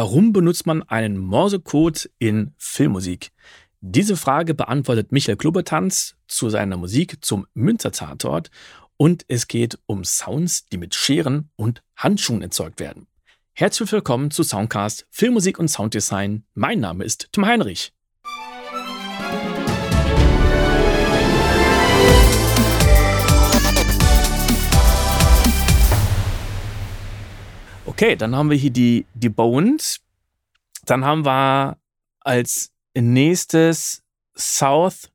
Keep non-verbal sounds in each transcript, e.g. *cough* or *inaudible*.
Warum benutzt man einen Morsecode in Filmmusik? Diese Frage beantwortet Michael Klubertanz zu seiner Musik zum Münzer Tatort und es geht um Sounds, die mit Scheren und Handschuhen erzeugt werden. Herzlich willkommen zu Soundcast Filmmusik und Sounddesign. Mein Name ist Tim Heinrich. Okay, dann haben wir hier die, die Bones. Dann haben wir als nächstes South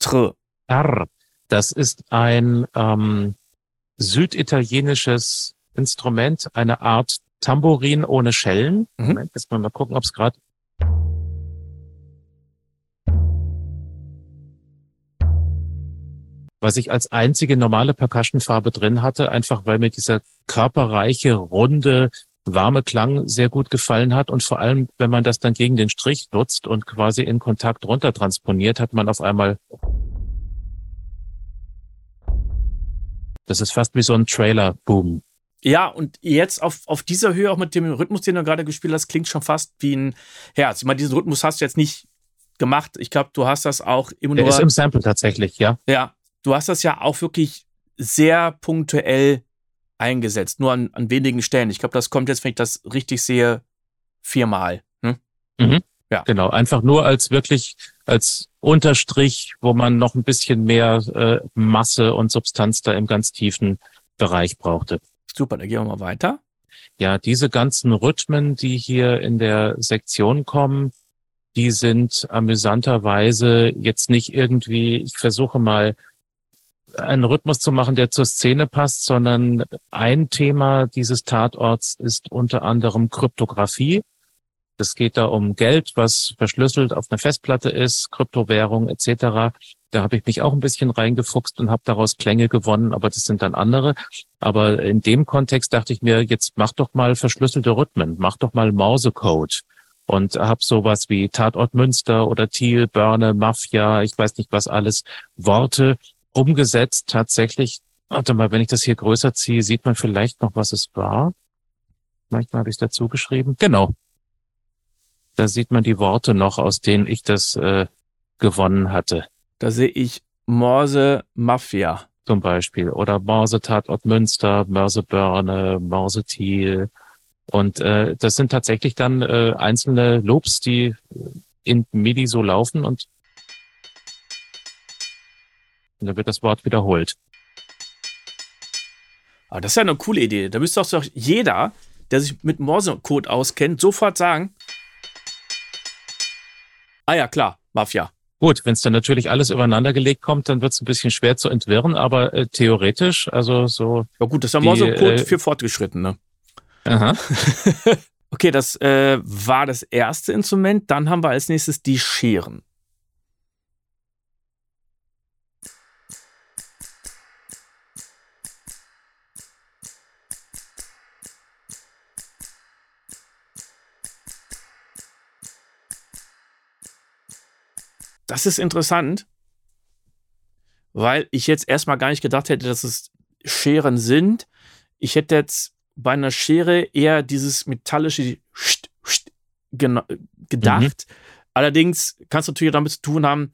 Tre. R. Das ist ein ähm, süditalienisches Instrument, eine Art Tambourin ohne Schellen. Mhm. Moment, jetzt mal, mal gucken, ob es gerade was ich als einzige normale Percussion-Farbe drin hatte, einfach weil mir dieser körperreiche, runde, warme Klang sehr gut gefallen hat und vor allem, wenn man das dann gegen den Strich nutzt und quasi in Kontakt runter transponiert, hat man auf einmal das ist fast wie so ein Trailer-Boom. Ja, und jetzt auf, auf dieser Höhe, auch mit dem Rhythmus, den du gerade gespielt hast, klingt schon fast wie ein Herz. Ich meine, diesen Rhythmus hast du jetzt nicht gemacht. Ich glaube, du hast das auch immer nur. Der ist im Sample tatsächlich, ja. Ja, du hast das ja auch wirklich sehr punktuell eingesetzt, nur an, an wenigen Stellen. Ich glaube, das kommt jetzt, wenn ich das richtig sehe, viermal. Hm? Mhm. Ja. Genau, einfach nur als wirklich als Unterstrich, wo man noch ein bisschen mehr äh, Masse und Substanz da im ganz tiefen Bereich brauchte. Super, dann gehen wir mal weiter. Ja, diese ganzen Rhythmen, die hier in der Sektion kommen, die sind amüsanterweise jetzt nicht irgendwie, ich versuche mal einen Rhythmus zu machen, der zur Szene passt, sondern ein Thema dieses Tatorts ist unter anderem Kryptographie. Es geht da um Geld, was verschlüsselt auf einer Festplatte ist, Kryptowährung etc. Da habe ich mich auch ein bisschen reingefuchst und habe daraus Klänge gewonnen, aber das sind dann andere. Aber in dem Kontext dachte ich mir, jetzt mach doch mal verschlüsselte Rhythmen, mach doch mal Mausecode und habe sowas wie Tatort Münster oder Thiel, Börne, Mafia, ich weiß nicht was alles, Worte, umgesetzt tatsächlich. Warte mal, wenn ich das hier größer ziehe, sieht man vielleicht noch, was es war. Manchmal habe ich es dazu geschrieben. Genau. Da sieht man die Worte noch, aus denen ich das äh, gewonnen hatte. Da sehe ich Morse Mafia. Zum Beispiel. Oder Morse Tatort Münster, Mörse Börne, Morse Thiel. Und äh, das sind tatsächlich dann äh, einzelne Loops, die in MIDI so laufen und und dann wird das Wort wiederholt. Aber das ist ja eine coole Idee. Da müsste doch jeder, der sich mit Morsecode auskennt, sofort sagen: Ah ja, klar, Mafia. Gut, wenn es dann natürlich alles übereinander gelegt kommt, dann wird es ein bisschen schwer zu entwirren, aber äh, theoretisch, also so. Ja gut, das ist ja Morsecode äh, für Fortgeschrittene. Aha. *laughs* okay, das äh, war das erste Instrument. Dann haben wir als nächstes die Scheren. Das ist interessant, weil ich jetzt erstmal gar nicht gedacht hätte, dass es Scheren sind. Ich hätte jetzt bei einer Schere eher dieses metallische gedacht. Mhm. Allerdings kann es natürlich damit zu tun haben,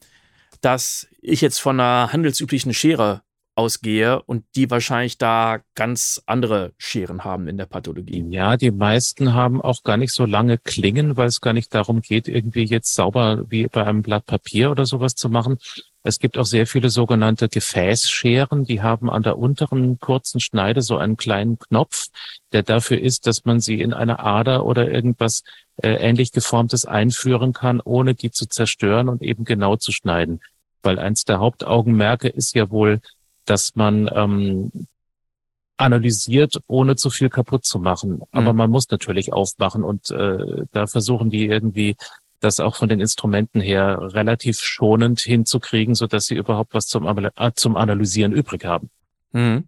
dass ich jetzt von einer handelsüblichen Schere ausgehe und die wahrscheinlich da ganz andere Scheren haben in der Pathologie. Ja, die meisten haben auch gar nicht so lange Klingen, weil es gar nicht darum geht, irgendwie jetzt sauber wie bei einem Blatt Papier oder sowas zu machen. Es gibt auch sehr viele sogenannte Gefäßscheren, die haben an der unteren kurzen Schneide so einen kleinen Knopf, der dafür ist, dass man sie in eine Ader oder irgendwas äh, ähnlich geformtes einführen kann, ohne die zu zerstören und eben genau zu schneiden. Weil eins der Hauptaugenmerke ist ja wohl, dass man ähm, analysiert, ohne zu viel kaputt zu machen. Aber mhm. man muss natürlich aufmachen und äh, da versuchen die irgendwie das auch von den Instrumenten her relativ schonend hinzukriegen, so dass sie überhaupt was zum, äh, zum Analysieren übrig haben. Mhm.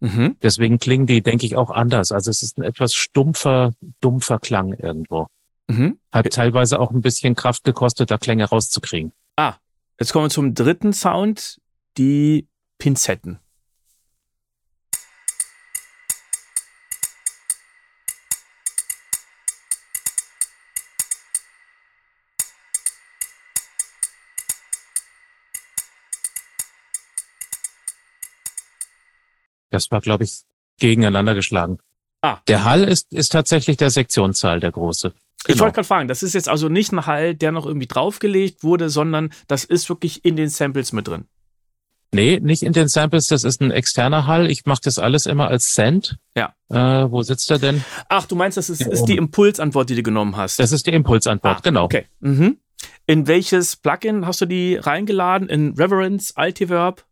Mhm. Deswegen klingen die, denke ich, auch anders. Also es ist ein etwas stumpfer, dumpfer Klang irgendwo. Mhm. Hat teilweise auch ein bisschen Kraft gekostet, da Klänge rauszukriegen. Ah, jetzt kommen wir zum dritten Sound, die Pinzetten. Das war, glaube ich, gegeneinander geschlagen. Ah. Der Hall ist, ist tatsächlich der Sektionszahl, der große. Genau. Ich wollte genau. gerade fragen, das ist jetzt also nicht ein Hall, der noch irgendwie draufgelegt wurde, sondern das ist wirklich in den Samples mit drin. Nee, nicht in den Samples, das ist ein externer Hall. Ich mache das alles immer als Send. Ja. Äh, wo sitzt er denn? Ach, du meinst, das ist, ist die Impulsantwort, die du genommen hast. Das ist die Impulsantwort, ah, genau. Okay. Mhm. In welches Plugin hast du die reingeladen? In Reverence, Altiverb?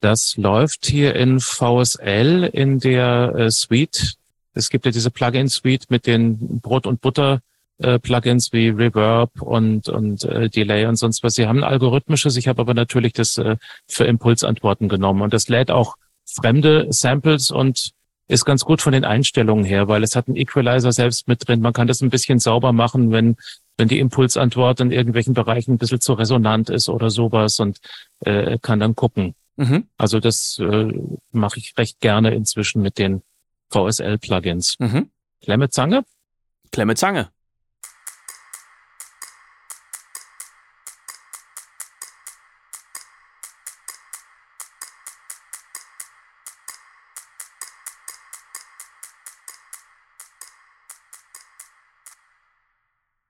Das läuft hier in VSL in der äh, Suite. Es gibt ja diese Plugin-Suite mit den Brot- und Butter äh, Plugins wie Reverb und, und äh, Delay und sonst was. Sie haben ein algorithmisches, ich habe aber natürlich das äh, für Impulsantworten genommen. Und das lädt auch fremde Samples und ist ganz gut von den Einstellungen her, weil es hat einen Equalizer selbst mit drin. Man kann das ein bisschen sauber machen, wenn, wenn die Impulsantwort in irgendwelchen Bereichen ein bisschen zu resonant ist oder sowas und äh, kann dann gucken. Mhm. Also das äh, mache ich recht gerne inzwischen mit den VSL-Plugins. Mhm. Klemme Zange? Klemme Zange.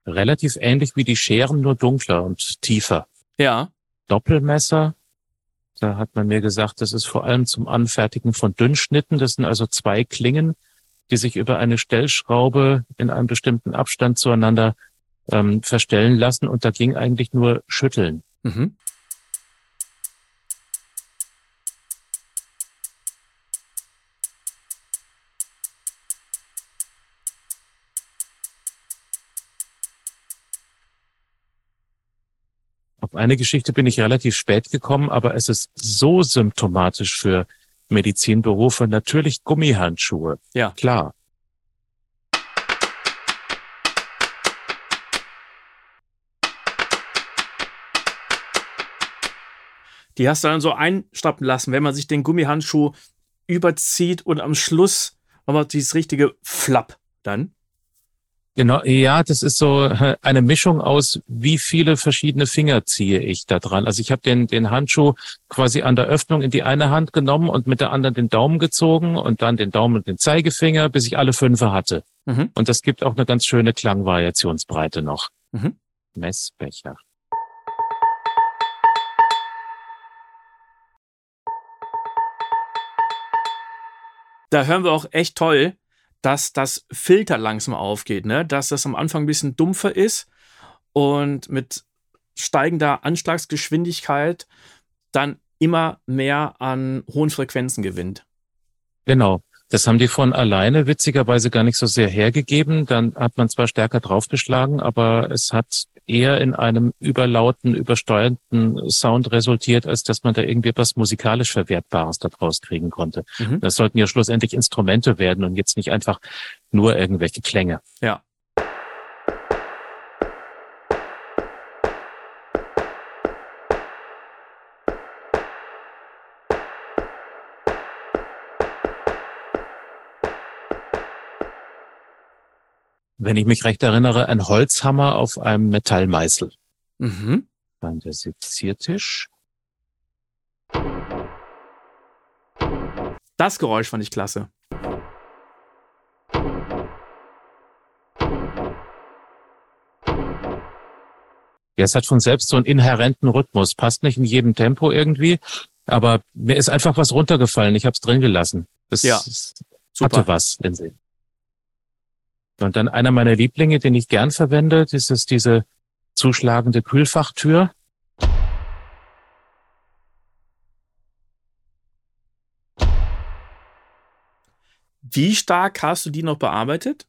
Relativ ähnlich wie die Scheren, nur dunkler und tiefer. Ja. Doppelmesser. Da hat man mir gesagt, das ist vor allem zum Anfertigen von Dünnschnitten. Das sind also zwei Klingen, die sich über eine Stellschraube in einem bestimmten Abstand zueinander ähm, verstellen lassen. Und da ging eigentlich nur Schütteln. Mhm. Auf eine Geschichte bin ich relativ spät gekommen, aber es ist so symptomatisch für Medizinberufe. Natürlich Gummihandschuhe. Ja. Klar. Die hast du dann so einstappen lassen, wenn man sich den Gummihandschuh überzieht und am Schluss nochmal dieses richtige Flapp dann. Genau, ja, das ist so eine Mischung aus, wie viele verschiedene Finger ziehe ich da dran. Also ich habe den, den Handschuh quasi an der Öffnung in die eine Hand genommen und mit der anderen den Daumen gezogen und dann den Daumen und den Zeigefinger, bis ich alle fünf hatte. Mhm. Und das gibt auch eine ganz schöne Klangvariationsbreite noch. Mhm. Messbecher. Da hören wir auch echt toll, dass das Filter langsam aufgeht, ne? dass das am Anfang ein bisschen dumpfer ist und mit steigender Anschlagsgeschwindigkeit dann immer mehr an hohen Frequenzen gewinnt. Genau. Das haben die von alleine witzigerweise gar nicht so sehr hergegeben. Dann hat man zwar stärker draufgeschlagen, aber es hat eher in einem überlauten, übersteuernden Sound resultiert, als dass man da irgendwie was musikalisch Verwertbares daraus kriegen konnte. Mhm. Das sollten ja schlussendlich Instrumente werden und jetzt nicht einfach nur irgendwelche Klänge. Ja. Wenn ich mich recht erinnere, ein Holzhammer auf einem Metallmeißel. Mhm. Dann der Seziertisch. Das Geräusch fand ich klasse. Ja, es hat von selbst so einen inhärenten Rhythmus. Passt nicht in jedem Tempo irgendwie, aber mir ist einfach was runtergefallen. Ich habe es drin gelassen. Das ja, hatte was in sich. Und dann einer meiner Lieblinge, den ich gern verwende, das ist diese zuschlagende Kühlfachtür. Wie stark hast du die noch bearbeitet?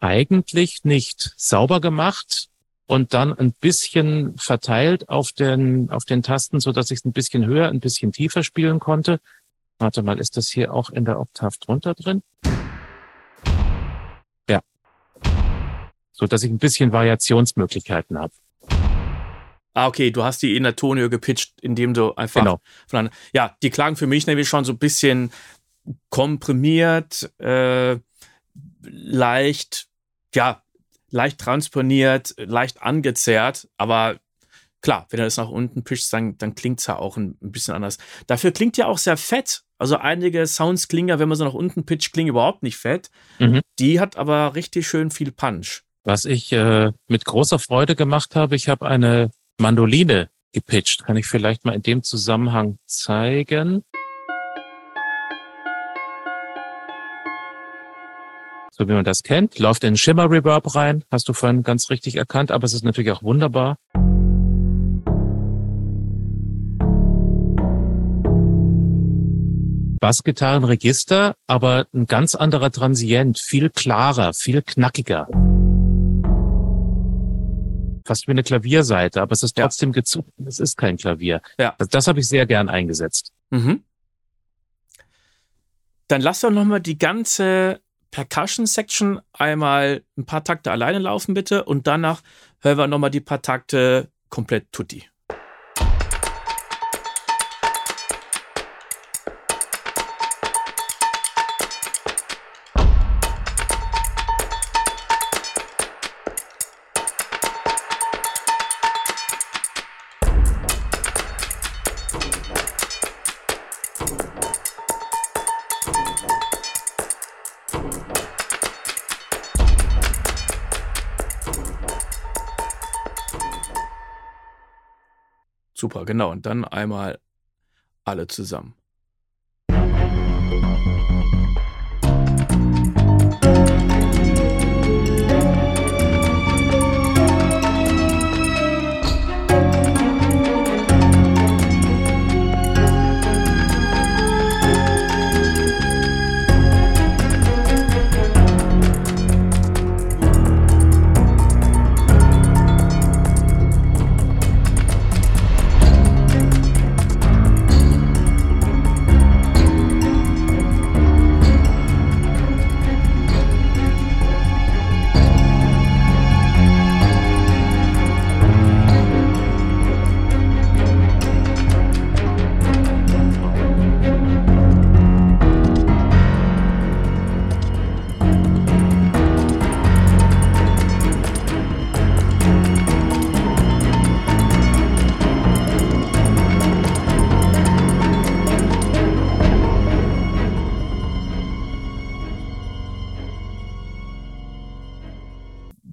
Eigentlich nicht. Sauber gemacht und dann ein bisschen verteilt auf den, auf den Tasten, so dass ich es ein bisschen höher, ein bisschen tiefer spielen konnte. Warte mal, ist das hier auch in der Oktav drunter drin? So dass ich ein bisschen Variationsmöglichkeiten habe. Ah, okay, du hast die in der Tonhöhe gepitcht, indem du einfach genau. von, ja, die klangen für mich nämlich schon so ein bisschen komprimiert, äh, leicht, ja, leicht transponiert, leicht angezerrt, aber klar, wenn er das nach unten pischt, dann, dann klingt es ja auch ein, ein, bisschen anders. Dafür klingt ja auch sehr fett. Also einige Sounds klingen ja, wenn man so nach unten pitcht, klingen überhaupt nicht fett. Mhm. Die hat aber richtig schön viel Punch. Was ich äh, mit großer Freude gemacht habe, ich habe eine Mandoline gepitcht. Kann ich vielleicht mal in dem Zusammenhang zeigen. So wie man das kennt, läuft in Shimmer Reverb rein, hast du vorhin ganz richtig erkannt, aber es ist natürlich auch wunderbar. Bassgitarrenregister, aber ein ganz anderer Transient, viel klarer, viel knackiger. Fast wie eine Klavierseite, aber es ist trotzdem ja. gezuckt. Es ist kein Klavier. Ja. Das, das habe ich sehr gern eingesetzt. Mhm. Dann lass doch nochmal die ganze Percussion Section einmal ein paar Takte alleine laufen, bitte. Und danach hören wir nochmal die paar Takte komplett tutti. Super, genau. Und dann einmal alle zusammen.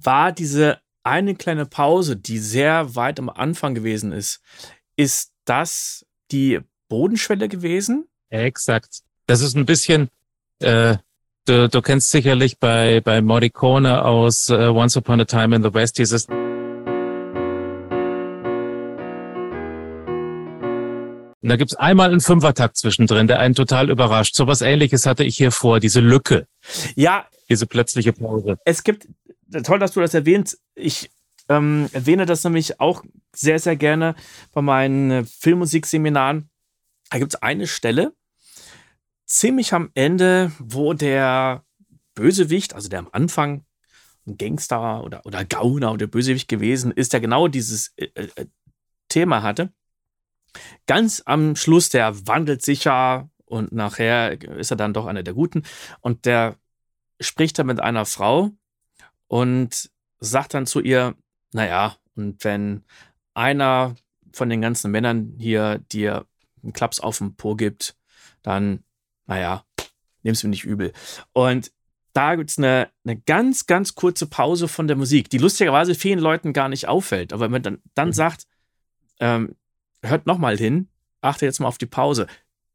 War diese eine kleine Pause, die sehr weit am Anfang gewesen ist, ist das die Bodenschwelle gewesen? Exakt. Das ist ein bisschen, äh, du, du kennst sicherlich bei, bei Morricone aus uh, Once Upon a Time in the West dieses Und da gibt's einmal einen Fünfertakt zwischendrin, der einen total überrascht. So was ähnliches hatte ich hier vor, diese Lücke. Ja. Diese plötzliche Pause. Es gibt toll, dass du das erwähnst. Ich ähm, erwähne das nämlich auch sehr, sehr gerne bei meinen äh, Filmmusikseminaren. Da gibt es eine Stelle, ziemlich am Ende, wo der Bösewicht, also der am Anfang ein Gangster oder, oder Gauner und der Bösewicht gewesen ist, der genau dieses äh, äh, Thema hatte. Ganz am Schluss, der wandelt sich ja und nachher ist er dann doch einer der Guten und der spricht da mit einer Frau und sagt dann zu ihr, naja, und wenn einer von den ganzen Männern hier dir einen Klaps auf den Po gibt, dann, naja, nimm's mir nicht übel. Und da gibt's eine, eine ganz, ganz kurze Pause von der Musik, die lustigerweise vielen Leuten gar nicht auffällt. Aber wenn man dann, dann mhm. sagt, ähm, hört nochmal hin, achte jetzt mal auf die Pause,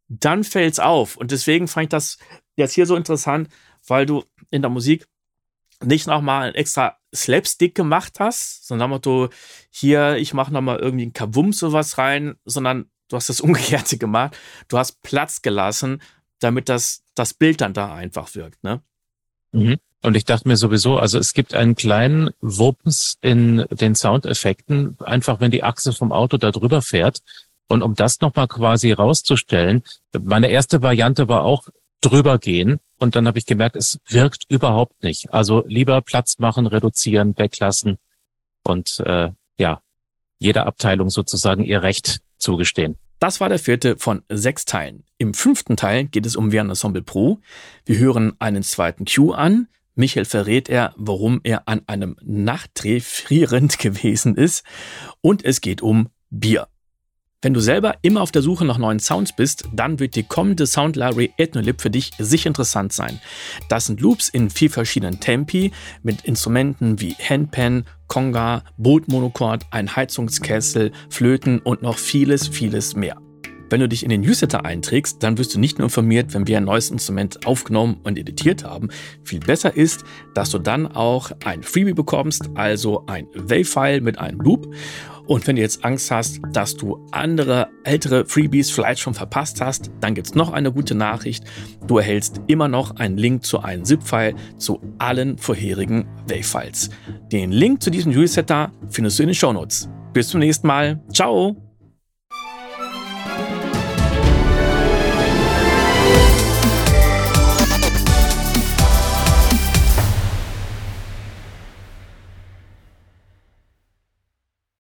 dann fällt's auf. Und deswegen fand ich das jetzt hier so interessant, weil du in der Musik nicht nochmal ein extra Slapstick gemacht hast, sondern du hier, ich mache nochmal irgendwie ein Kabum sowas rein, sondern du hast das *laughs* Umgekehrte gemacht. Du hast Platz gelassen, damit das, das Bild dann da einfach wirkt, ne? Mhm. Und ich dachte mir sowieso, also es gibt einen kleinen Wumms in den Soundeffekten, einfach wenn die Achse vom Auto da drüber fährt. Und um das nochmal quasi rauszustellen, meine erste Variante war auch drüber gehen. Und dann habe ich gemerkt, es wirkt überhaupt nicht. Also lieber Platz machen, reduzieren, weglassen und äh, ja, jeder Abteilung sozusagen ihr Recht zugestehen. Das war der vierte von sechs Teilen. Im fünften Teil geht es um Vienna Ensemble Pro. Wir hören einen zweiten Cue an Michael verrät er, warum er an einem Nachtdreh frierend *laughs* gewesen ist. Und es geht um Bier. Wenn du selber immer auf der Suche nach neuen Sounds bist, dann wird die kommende Sound Library Ethnolib für dich sicher interessant sein. Das sind Loops in vier verschiedenen Tempi mit Instrumenten wie Handpan, Conga, Bootmonochord, ein Heizungskessel, Flöten und noch vieles, vieles mehr. Wenn du dich in den Newsletter einträgst, dann wirst du nicht nur informiert, wenn wir ein neues Instrument aufgenommen und editiert haben. Viel besser ist, dass du dann auch ein Freebie bekommst, also ein Wave-File mit einem Loop. Und wenn du jetzt Angst hast, dass du andere ältere Freebies vielleicht schon verpasst hast, dann gibt's noch eine gute Nachricht. Du erhältst immer noch einen Link zu einem ZIP-File zu allen vorherigen Wave-Files. Den Link zu diesem Newsletter findest du in den Show Notes. Bis zum nächsten Mal. Ciao!